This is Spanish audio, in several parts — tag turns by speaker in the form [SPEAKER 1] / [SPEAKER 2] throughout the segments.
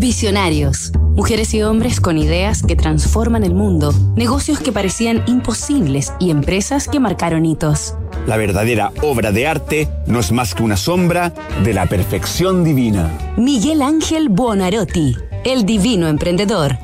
[SPEAKER 1] Visionarios. Mujeres y hombres con ideas que transforman el mundo, negocios que parecían imposibles y empresas que marcaron hitos.
[SPEAKER 2] La verdadera obra de arte no es más que una sombra de la perfección divina.
[SPEAKER 1] Miguel Ángel Buonarotti, el divino emprendedor.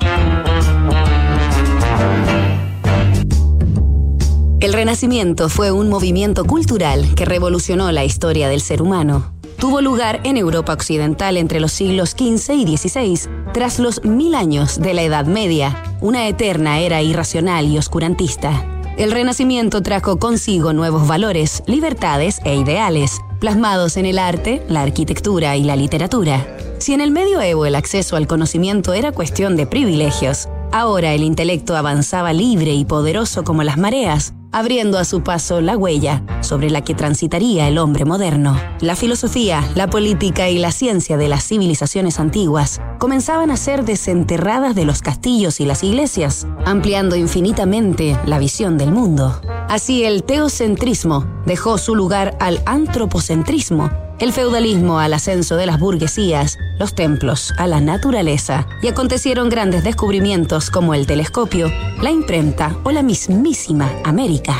[SPEAKER 1] El Renacimiento fue un movimiento cultural que revolucionó la historia del ser humano tuvo lugar en Europa Occidental entre los siglos XV y XVI, tras los mil años de la Edad Media, una eterna era irracional y oscurantista. El Renacimiento trajo consigo nuevos valores, libertades e ideales, plasmados en el arte, la arquitectura y la literatura. Si en el medioevo el acceso al conocimiento era cuestión de privilegios, ahora el intelecto avanzaba libre y poderoso como las mareas, abriendo a su paso la huella sobre la que transitaría el hombre moderno. La filosofía, la política y la ciencia de las civilizaciones antiguas comenzaban a ser desenterradas de los castillos y las iglesias, ampliando infinitamente la visión del mundo. Así el teocentrismo dejó su lugar al antropocentrismo, el feudalismo al ascenso de las burguesías, los templos a la naturaleza, y acontecieron grandes descubrimientos como el telescopio, la imprenta o la mismísima América.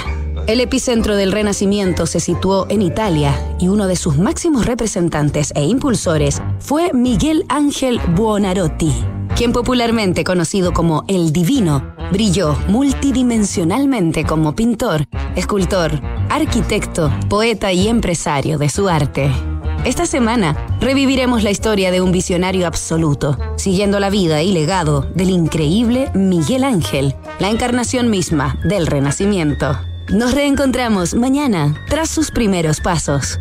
[SPEAKER 1] El epicentro del Renacimiento se situó en Italia y uno de sus máximos representantes e impulsores fue Miguel Ángel Buonarroti, quien popularmente conocido como el Divino, brilló multidimensionalmente como pintor, escultor, arquitecto, poeta y empresario de su arte. Esta semana reviviremos la historia de un visionario absoluto, siguiendo la vida y legado del increíble Miguel Ángel, la encarnación misma del Renacimiento. Nos reencontramos mañana tras sus primeros pasos.